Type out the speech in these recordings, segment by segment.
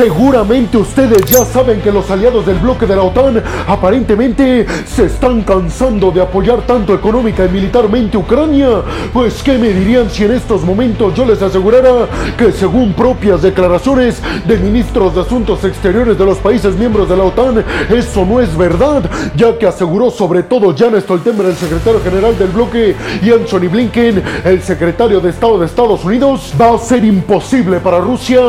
Seguramente ustedes ya saben que los aliados del bloque de la OTAN aparentemente se están cansando de apoyar tanto económica y militarmente Ucrania. Pues qué me dirían si en estos momentos yo les asegurara que según propias declaraciones de ministros de Asuntos Exteriores de los países miembros de la OTAN, eso no es verdad, ya que aseguró sobre todo Jan Stoltenberg, el secretario general del bloque, y Anthony Blinken, el secretario de Estado de Estados Unidos, va a ser imposible para Rusia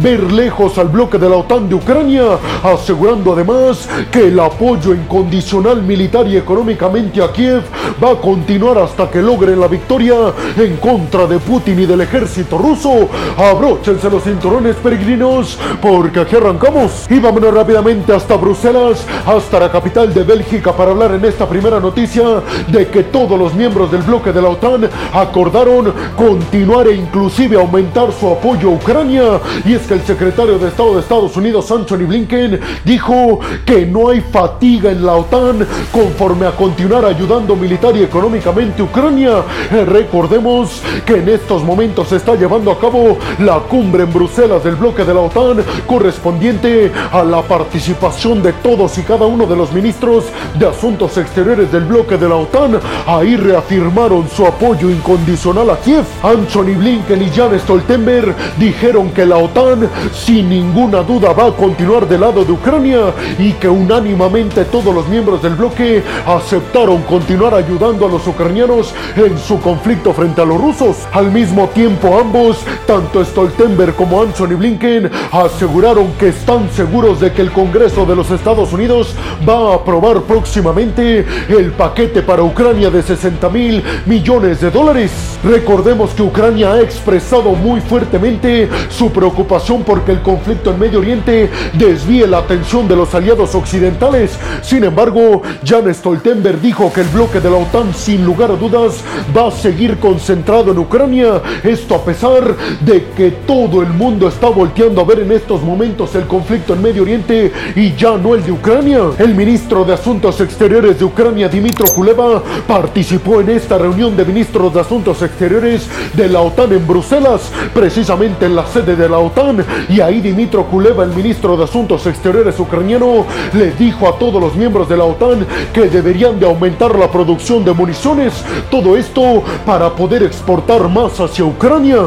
ver lejos al bloque de la OTAN de Ucrania, asegurando además que el apoyo incondicional militar y económicamente a Kiev va a continuar hasta que logren la victoria en contra de Putin y del ejército ruso. Abróchense los cinturones peregrinos porque aquí arrancamos y vámonos rápidamente hasta Bruselas, hasta la capital de Bélgica para hablar en esta primera noticia de que todos los miembros del bloque de la OTAN acordaron continuar e inclusive aumentar su apoyo a Ucrania y es que el secretario de Estado de Estados Unidos Anthony Blinken dijo que no hay fatiga en la OTAN conforme a continuar ayudando militar y económicamente a Ucrania. Recordemos que en estos momentos se está llevando a cabo la cumbre en Bruselas del bloque de la OTAN correspondiente a la participación de todos y cada uno de los ministros de Asuntos Exteriores del bloque de la OTAN. Ahí reafirmaron su apoyo incondicional a Kiev. Anthony Blinken y Jan Stoltenberg dijeron que la OTAN sin ninguna duda va a continuar del lado de Ucrania y que unánimemente todos los miembros del bloque aceptaron continuar ayudando a los ucranianos en su conflicto frente a los rusos. Al mismo tiempo ambos, tanto Stoltenberg como Anthony Blinken, aseguraron que están seguros de que el Congreso de los Estados Unidos va a aprobar próximamente el paquete para Ucrania de 60 mil millones de dólares. Recordemos que Ucrania ha expresado muy fuertemente su preocupación porque el conflicto en Medio Oriente desvíe la atención de los aliados occidentales. Sin embargo, Jan Stoltenberg dijo que el bloque de la OTAN sin lugar a dudas va a seguir concentrado en Ucrania. Esto a pesar de que todo el mundo está volteando a ver en estos momentos el conflicto en Medio Oriente y ya no el de Ucrania. El ministro de Asuntos Exteriores de Ucrania, Dimitro Kuleva, participó en esta reunión de ministros de Asuntos Exteriores de la OTAN en Bruselas, precisamente en la sede de la OTAN. Y ahí Dimitro Kuleva, el ministro de Asuntos Exteriores ucraniano, le dijo a todos los miembros de la OTAN que deberían de aumentar la producción de municiones. Todo esto para poder exportar más hacia Ucrania.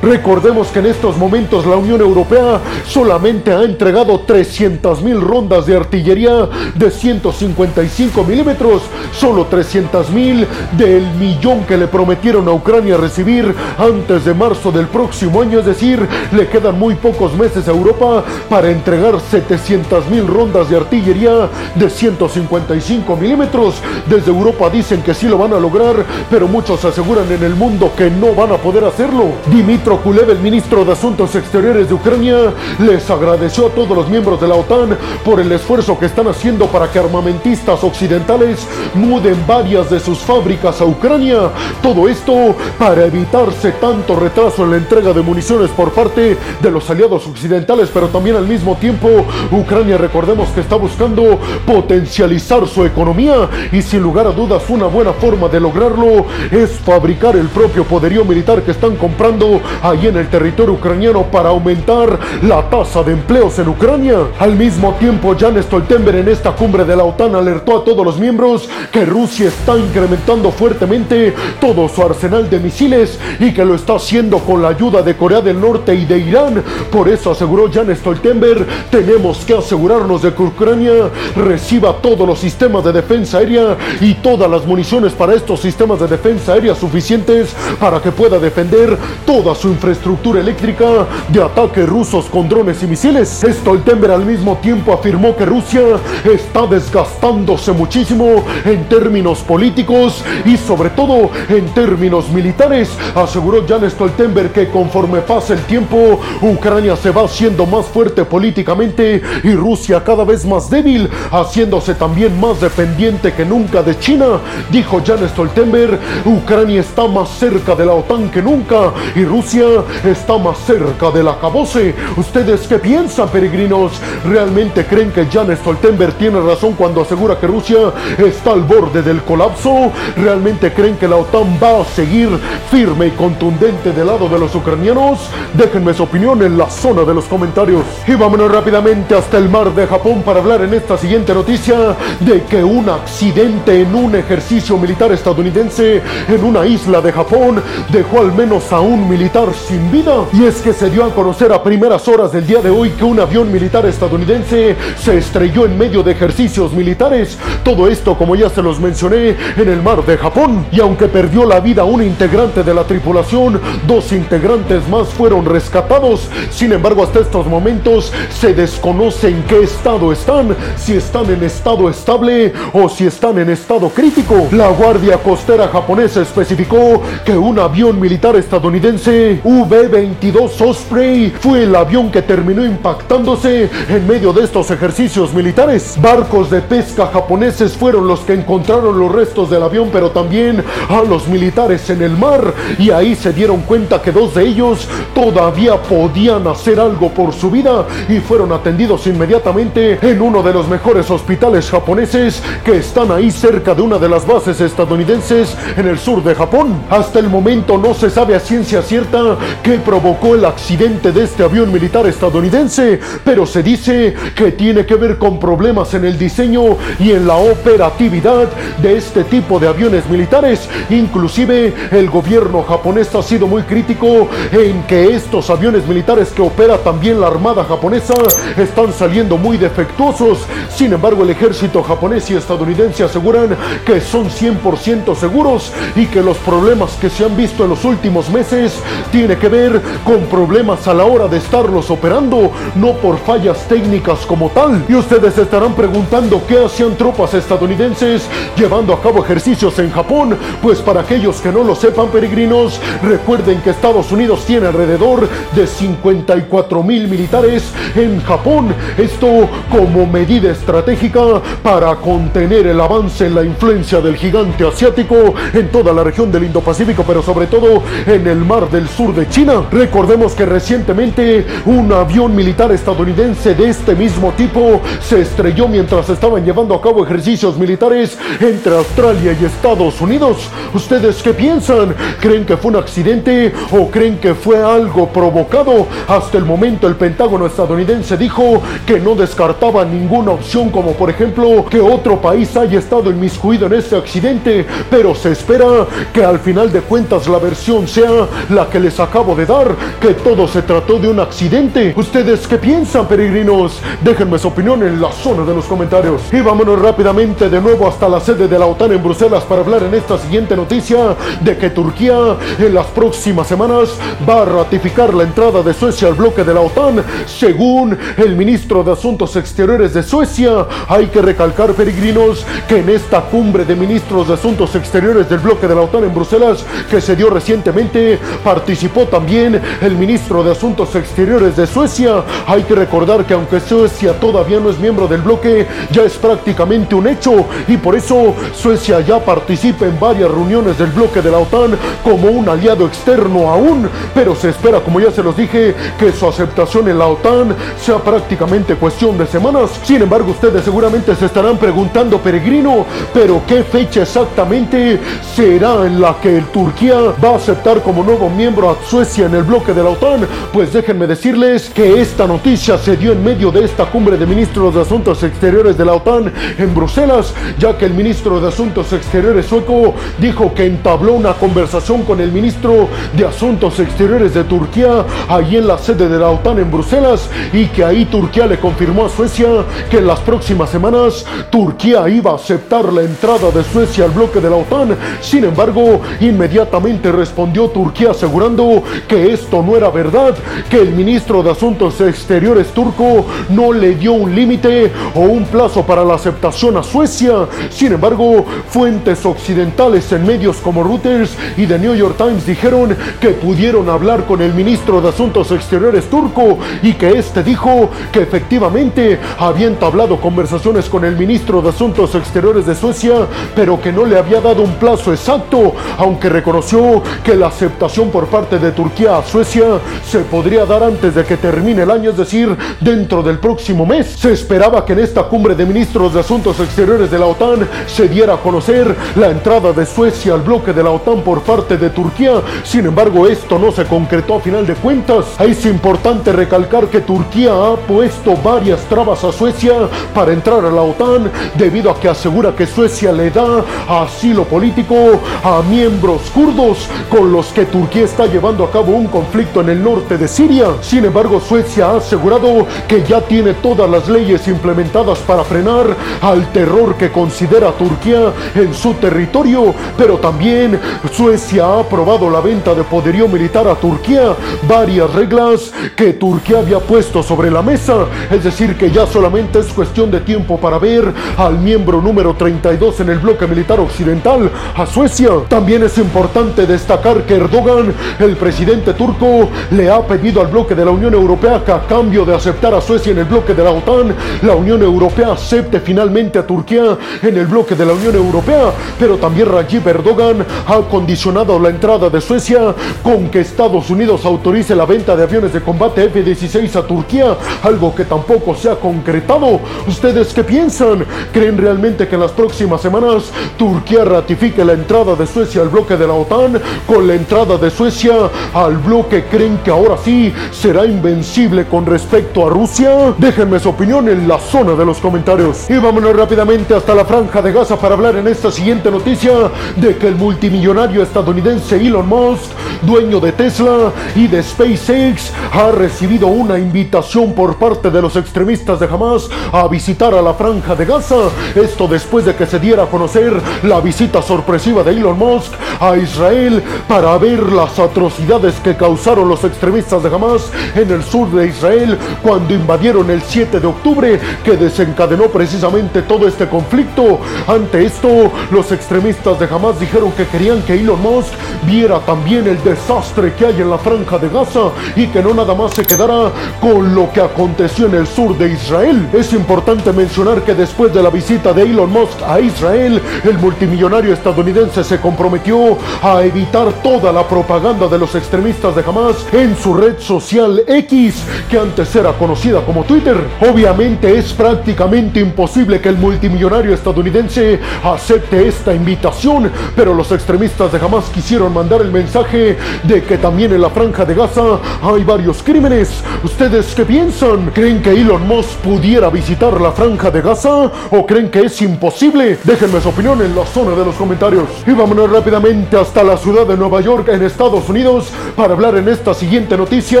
Que en estos momentos la Unión Europea solamente ha entregado 300 mil rondas de artillería de 155 milímetros, solo 300 mil del millón que le prometieron a Ucrania recibir antes de marzo del próximo año, es decir, le quedan muy pocos meses a Europa para entregar 700 mil rondas de artillería de 155 milímetros. Desde Europa dicen que sí lo van a lograr, pero muchos aseguran en el mundo que no van a poder hacerlo. Dimitro Kulev, el ministro de Asuntos Exteriores de Ucrania, les agradeció a todos los miembros de la OTAN por el esfuerzo que están haciendo para que armamentistas occidentales muden varias de sus fábricas a Ucrania. Todo esto para evitarse tanto retraso en la entrega de municiones por parte de los aliados occidentales, pero también al mismo tiempo Ucrania recordemos que está buscando potencializar su economía y sin lugar a dudas una buena forma de lograrlo es fabricar el propio poderío militar que están comprando ahí en el territorio ucraniano para aumentar la tasa de empleos en Ucrania. Al mismo tiempo, Jan Stoltenberg en esta cumbre de la OTAN alertó a todos los miembros que Rusia está incrementando fuertemente todo su arsenal de misiles y que lo está haciendo con la ayuda de Corea del Norte y de Irán. Por eso aseguró Jan Stoltenberg, tenemos que asegurarnos de que Ucrania reciba todos los sistemas de defensa aérea y todas las municiones para estos sistemas de defensa aérea suficientes para que pueda defender toda su infraestructura eléctrica de ataques rusos con drones y misiles. Stoltenberg al mismo tiempo afirmó que Rusia está desgastándose muchísimo en términos políticos y sobre todo en términos militares. Aseguró Jan Stoltenberg que conforme pasa el tiempo, Ucrania se va haciendo más fuerte políticamente y Rusia cada vez más débil, haciéndose también más dependiente que nunca de China. Dijo Jan Stoltenberg, Ucrania está más cerca de la OTAN que nunca y Rusia está más cerca del acabose. ¿Ustedes qué piensan, peregrinos? ¿Realmente creen que Jan Stoltenberg tiene razón cuando asegura que Rusia está al borde del colapso? ¿Realmente creen que la OTAN va a seguir firme y contundente del lado de los ucranianos? Déjenme su opinión en la zona de los comentarios. Y vámonos rápidamente hasta el mar de Japón para hablar en esta siguiente noticia de que un accidente en un ejercicio militar estadounidense en una isla de Japón dejó al menos a un militar sin vida. Y es que se dio a conocer a primeras horas del día de hoy que un avión militar estadounidense se estrelló en medio de ejercicios militares. Todo esto, como ya se los mencioné, en el mar de Japón. Y aunque perdió la vida un integrante de la tripulación, dos integrantes más fueron rescatados. Sin embargo, hasta estos momentos se desconoce en qué estado están, si están en estado estable o si están en estado crítico. La Guardia Costera japonesa especificó que un avión militar estadounidense V-22 Osprey fue el avión que terminó impactándose en medio de estos ejercicios militares. Barcos de pesca japoneses fueron los que encontraron los restos del avión, pero también a los militares en el mar. Y ahí se dieron cuenta que dos de ellos todavía podían hacer algo por su vida y fueron atendidos inmediatamente en uno de los mejores hospitales japoneses que están ahí cerca de una de las bases estadounidenses en el sur de Japón. Hasta el momento no se sabe a ciencia cierta provocó el accidente de este avión militar estadounidense, pero se dice que tiene que ver con problemas en el diseño y en la operatividad de este tipo de aviones militares. Inclusive el gobierno japonés ha sido muy crítico en que estos aviones militares que opera también la Armada japonesa están saliendo muy defectuosos. Sin embargo, el ejército japonés y estadounidense aseguran que son 100% seguros y que los problemas que se han visto en los últimos meses tiene que ver con problemas a la hora de estarlos operando, no por fallas técnicas como tal. Y ustedes estarán preguntando qué hacían tropas estadounidenses llevando a cabo ejercicios en Japón. Pues para aquellos que no lo sepan, peregrinos, recuerden que Estados Unidos tiene alrededor de 54 mil militares en Japón. Esto como medida estratégica para contener el avance en la influencia del gigante asiático en toda la región del Indo-Pacífico, pero sobre todo en el mar del sur de China. Recordemos que recientemente un avión militar estadounidense de este mismo tipo se estrelló mientras estaban llevando a cabo ejercicios militares entre Australia y Estados Unidos. ¿Ustedes qué piensan? ¿Creen que fue un accidente o creen que fue algo provocado? Hasta el momento el Pentágono estadounidense dijo que no descartaba ninguna opción como por ejemplo que otro país haya estado inmiscuido en este accidente, pero se espera que al final de cuentas la versión sea la que les acabo de dar, que todo se trató de un accidente. ¿Ustedes qué piensan, peregrinos? Déjenme su opinión en la zona de los comentarios. Y vámonos rápidamente de nuevo hasta la sede de la OTAN en Bruselas para hablar en esta siguiente noticia de que Turquía en las próximas semanas va a ratificar la entrada de Suecia al bloque de la OTAN. Según el ministro de Asuntos Exteriores de Suecia, hay que recalcar, peregrinos, que en esta cumbre de ministros de Asuntos Exteriores del bloque de la OTAN en Bruselas, que se dio recientemente, participó también el ministro de Asuntos Exteriores de Suecia. Hay que recordar que aunque Suecia todavía no es miembro del bloque, ya es prácticamente un hecho y por eso Suecia ya participa en varias reuniones del bloque de la OTAN como un aliado externo aún, pero se espera, como ya se los dije, que su aceptación en la OTAN sea prácticamente cuestión de semanas. Sin embargo, ustedes seguramente se estarán preguntando, peregrino, pero ¿qué fecha exactamente será en la que Turquía va a aceptar como nuevo miembro a Suecia en el bloque de la OTAN? Pues déjenme decirles que esta noticia se dio en medio de esta cumbre de ministros de Asuntos Exteriores de la OTAN en Bruselas, ya que el ministro de Asuntos Exteriores sueco dijo que entabló una conversación con el ministro de Asuntos Exteriores de Turquía allí en la sede de la OTAN en Bruselas y que ahí Turquía le confirmó a Suecia que en las próximas semanas Turquía iba a aceptar la entrada de Suecia al bloque de la OTAN. Sin embargo, inmediatamente respondió Turquía asegurando que esto no era verdad, que el ministro de Asuntos Exteriores turco no le dio un límite o un plazo para la aceptación a Suecia. Sin embargo, fuentes occidentales en medios como Reuters y The New York Times dijeron que pudieron hablar con el ministro de Asuntos Exteriores turco y que este dijo que efectivamente había entablado conversaciones con el ministro de Asuntos Exteriores de Suecia, pero que no le había dado un plazo exacto, aunque reconoció que la aceptación por parte de Turquía a Suecia se podría dar antes de que termine el año, es decir, dentro del próximo mes. Se esperaba que en esta cumbre de ministros de Asuntos Exteriores de la OTAN se diera a conocer la entrada de Suecia al bloque de la OTAN por parte de Turquía. Sin embargo, esto no se concretó a final de cuentas. Es importante recalcar que Turquía ha puesto varias trabas a Suecia para entrar a la OTAN debido a que asegura que Suecia le da asilo político a miembros kurdos con los que Turquía está llevando a cabo un conflicto en el norte de Siria. Sin embargo, Suecia ha asegurado que ya tiene todas las leyes implementadas para frenar al terror que considera Turquía en su territorio, pero también Suecia ha aprobado la venta de poderío militar a Turquía, varias reglas que Turquía había puesto sobre la mesa, es decir, que ya solamente es cuestión de tiempo para ver al miembro número 32 en el bloque militar occidental, a Suecia. También es importante destacar que Erdogan, el presidente turco, le ha pedido al bloque de la Unión Europea que a cambio de aceptar a Suecia en el bloque de la OTAN, la Unión Europea acepte finalmente a Turquía en el bloque de la Unión Europea, pero también Rajiv Erdogan ha condicionado la entrada de Suecia con que Estados Unidos autorice la venta de aviones de combate F-16 a Turquía, algo que tampoco se ha concretado. ¿Ustedes qué piensan? ¿Creen realmente que en las próximas semanas Turquía ratifique la entrada de Suecia al bloque de la OTAN? Con la entrada de Suecia al bloque, ¿creen que ahora sí será invencible con respecto a Rusia? Déjenme su opinión en la zona de los comentarios. Y vámonos rápidamente hasta la franja de Gaza para hablar en esta siguiente noticia de que el multimillonario estadounidense Elon Musk, dueño de Tesla y de SpaceX, ha recibido una invitación por parte de los extremistas de Hamas a visitar a la franja de Gaza. Esto después de que se diera a conocer la visita sorpresiva de Elon Musk a Israel para ver las atrocidades que causaron los extremistas de Hamas en el sur de Israel cuando invadieron el 7 de octubre que desencadenó precisamente todo este conflicto. Ante esto, los extremistas de Hamas dijeron que querían que Elon Musk viera también el desastre que hay en la franja de Gaza y que no nada más se quedara con lo que aconteció en el sur de Israel. Es importante mencionar que después de la visita de Elon Musk a Israel, el multimillonario estadounidense se comprometió a evitar toda la propaganda de los extremistas de Hamas en su red social X, que antes era conocida como Twitter. Obviamente es prácticamente imposible que el multimillonario estadounidense acepte esta invitación, pero los extremistas de Hamas quisieron mandar el mensaje de que también en la franja de Gaza hay varios crímenes. ¿Ustedes qué piensan? ¿Creen que Elon Musk pudiera visitar la franja de Gaza o creen que es imposible? Déjenme su opinión en la zona de los comentarios. Y vámonos rápidamente hasta la ciudad de Nueva York en Estados Unidos para hablar en esta siguiente noticia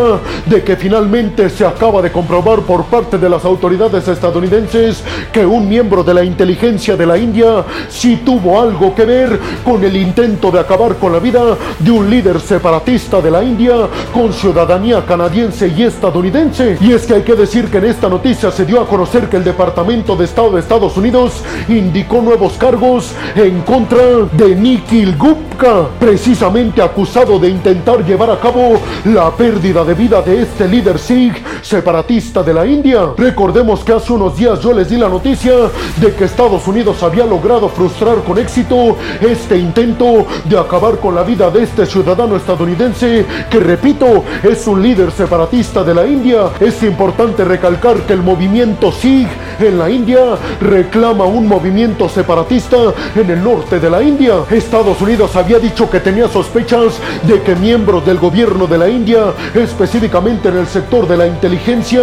de que finalmente se acaba de comprobar por parte de las autoridades estadounidenses que un miembro de la inteligencia de la India sí tuvo algo que ver con el intento de acabar con la vida de un líder separatista de la India con ciudadanía canadiense y estadounidense. Y es que hay que decir que en esta noticia se dio a conocer que el Departamento de Estado de Estados Unidos indicó nuevos cargos en contra de Nikhil Gupta, precisamente acusado de intentar llevar a cabo la pérdida de vida de este líder Sikh separatista de la India. Recordemos que hace unos días yo les di la noticia de que Estados Unidos había logrado frustrar con éxito este intento de acabar con la vida de este ciudadano estadounidense que repito es un líder separatista de la India. Es importante recalcar que el movimiento Sikh en la India reclama un movimiento separatista en el norte de la India. Estados Unidos había dicho que tenía sospechas de que miembros del gobierno de la India, específicamente en el sector de la inteligencia,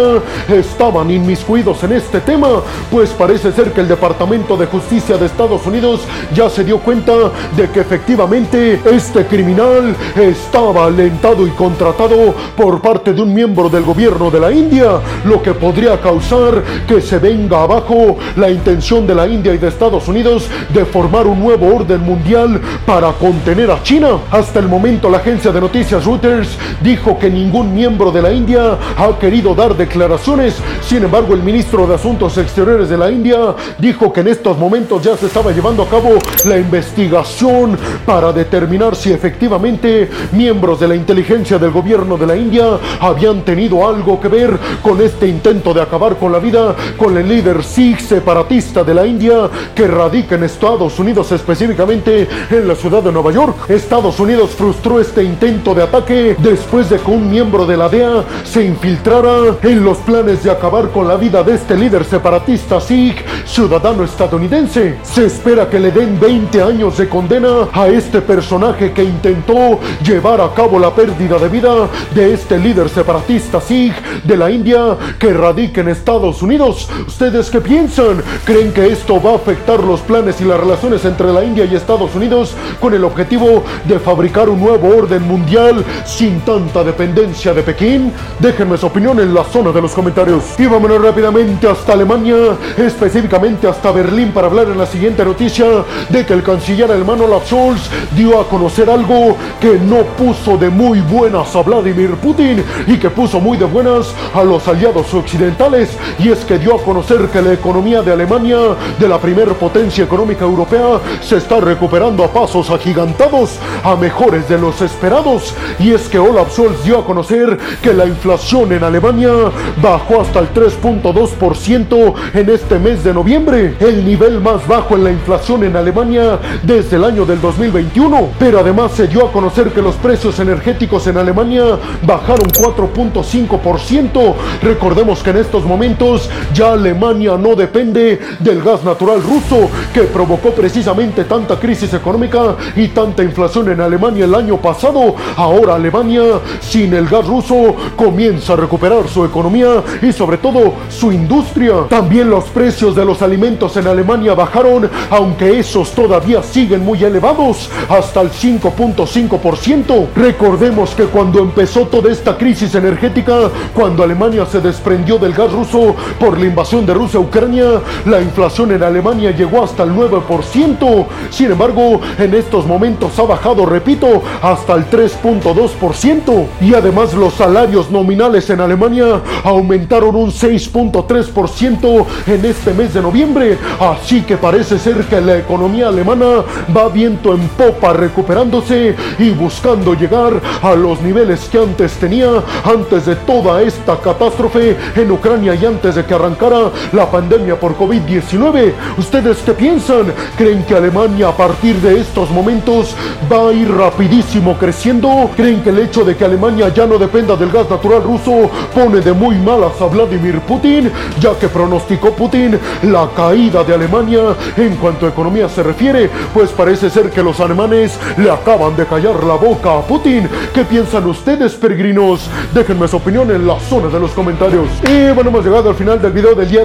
estaban inmiscuidos en este tema, pues parece ser que el Departamento de Justicia de Estados Unidos ya se dio cuenta de que efectivamente este criminal estaba alentado y contratado por parte de un miembro del gobierno de la India, lo que podría causar que se venga abajo la intención de la India y de Estados Unidos de formar un nuevo orden mundial para contener a China. Hasta el momento la agencia de noticias Reuters dijo que ningún miembro de la India ha querido dar declaraciones. Sin embargo, el ministro de Asuntos Exteriores de la India dijo que en estos momentos ya se estaba llevando a cabo la investigación para determinar si efectivamente miembros de la inteligencia del gobierno de la India habían tenido algo que ver con este intento de acabar con la vida con el líder Sikh separatista de la India que radica en Estados Unidos, específicamente en la ciudad de Nueva York. Estados Unidos frustró este intento de ataque después de que un miembro de la DEA se infiltrara en los planes de acabar con la vida de este líder separatista Sikh ciudadano estadounidense. Se espera que le den 20 años de condena a este personaje que intentó llevar a cabo la pérdida de vida de este líder separatista Sikh de la India que radica en Estados Unidos. ¿Ustedes qué piensan? ¿Creen que esto va a afectar los planes y las relaciones entre la India y Estados Unidos con el objetivo de fabricar un nuevo orden mundial sin tanta dependencia de Pekín? Déjenme su opinión en la zona de los comentarios. Y vámonos rápidamente hasta Alemania, específicamente hasta Berlín para hablar en la siguiente noticia de que el canciller alemán Olaf Scholz dio a conocer algo que no puso de muy buenas a Vladimir Putin y que puso muy de buenas a los aliados occidentales y es que dio a conocer que la economía de Alemania, de la primer potencia económica europea, se está recuperando a pasos agigantados, a mejores de los esperados y es que Olaf Scholz dio a conocer que la inflación en Alemania bajó hasta el 3.2% en este mes de noviembre, el nivel más bajo en la inflación en Alemania desde el año del 2021. Pero además se dio a conocer que los precios energéticos en Alemania bajaron 4.5%. Recordemos que en estos momentos ya Alemania no depende del gas natural ruso que provocó precisamente tanta crisis económica y tanta inflación en Alemania el año pasado. Ahora Alemania sin el gas ruso comienza a recuperar su economía y sobre todo su industria. También los precios de los alimentos en Alemania bajaron, aunque esos todavía siguen muy elevados, hasta el 5.5%. Recordemos que cuando empezó toda esta crisis energética, cuando Alemania se desprendió del gas ruso por la invasión de Rusia a Ucrania, la inflación en Alemania llegó hasta el 9%. Sin embargo, en estos momentos ha bajado, repito, hasta el 3.2%. Y además los salarios nominales en Alemania aumentaron un 6.3% en este mes de noviembre. Así que parece ser que la economía alemana va viento en popa recuperándose y buscando llegar a los niveles que antes tenía antes de toda esta catástrofe en Ucrania y antes de que arrancara la pandemia por COVID-19. ¿Ustedes qué piensan? ¿Creen que Alemania a partir de estos momentos va a ir rapidísimo creciendo? ¿Creen que el hecho de que Alemania ya no dependa del gas natural ruso pone de muy malas a Vladimir Putin? Ya que pronosticó Putin la caída de Alemania en cuanto a economía se refiere, pues parece ser que los alemanes le acaban de callar la boca a Putin. ¿Qué piensan ustedes, peregrinos? Déjenme su opinión en la zona de los comentarios. Y bueno, hemos llegado al final del video del día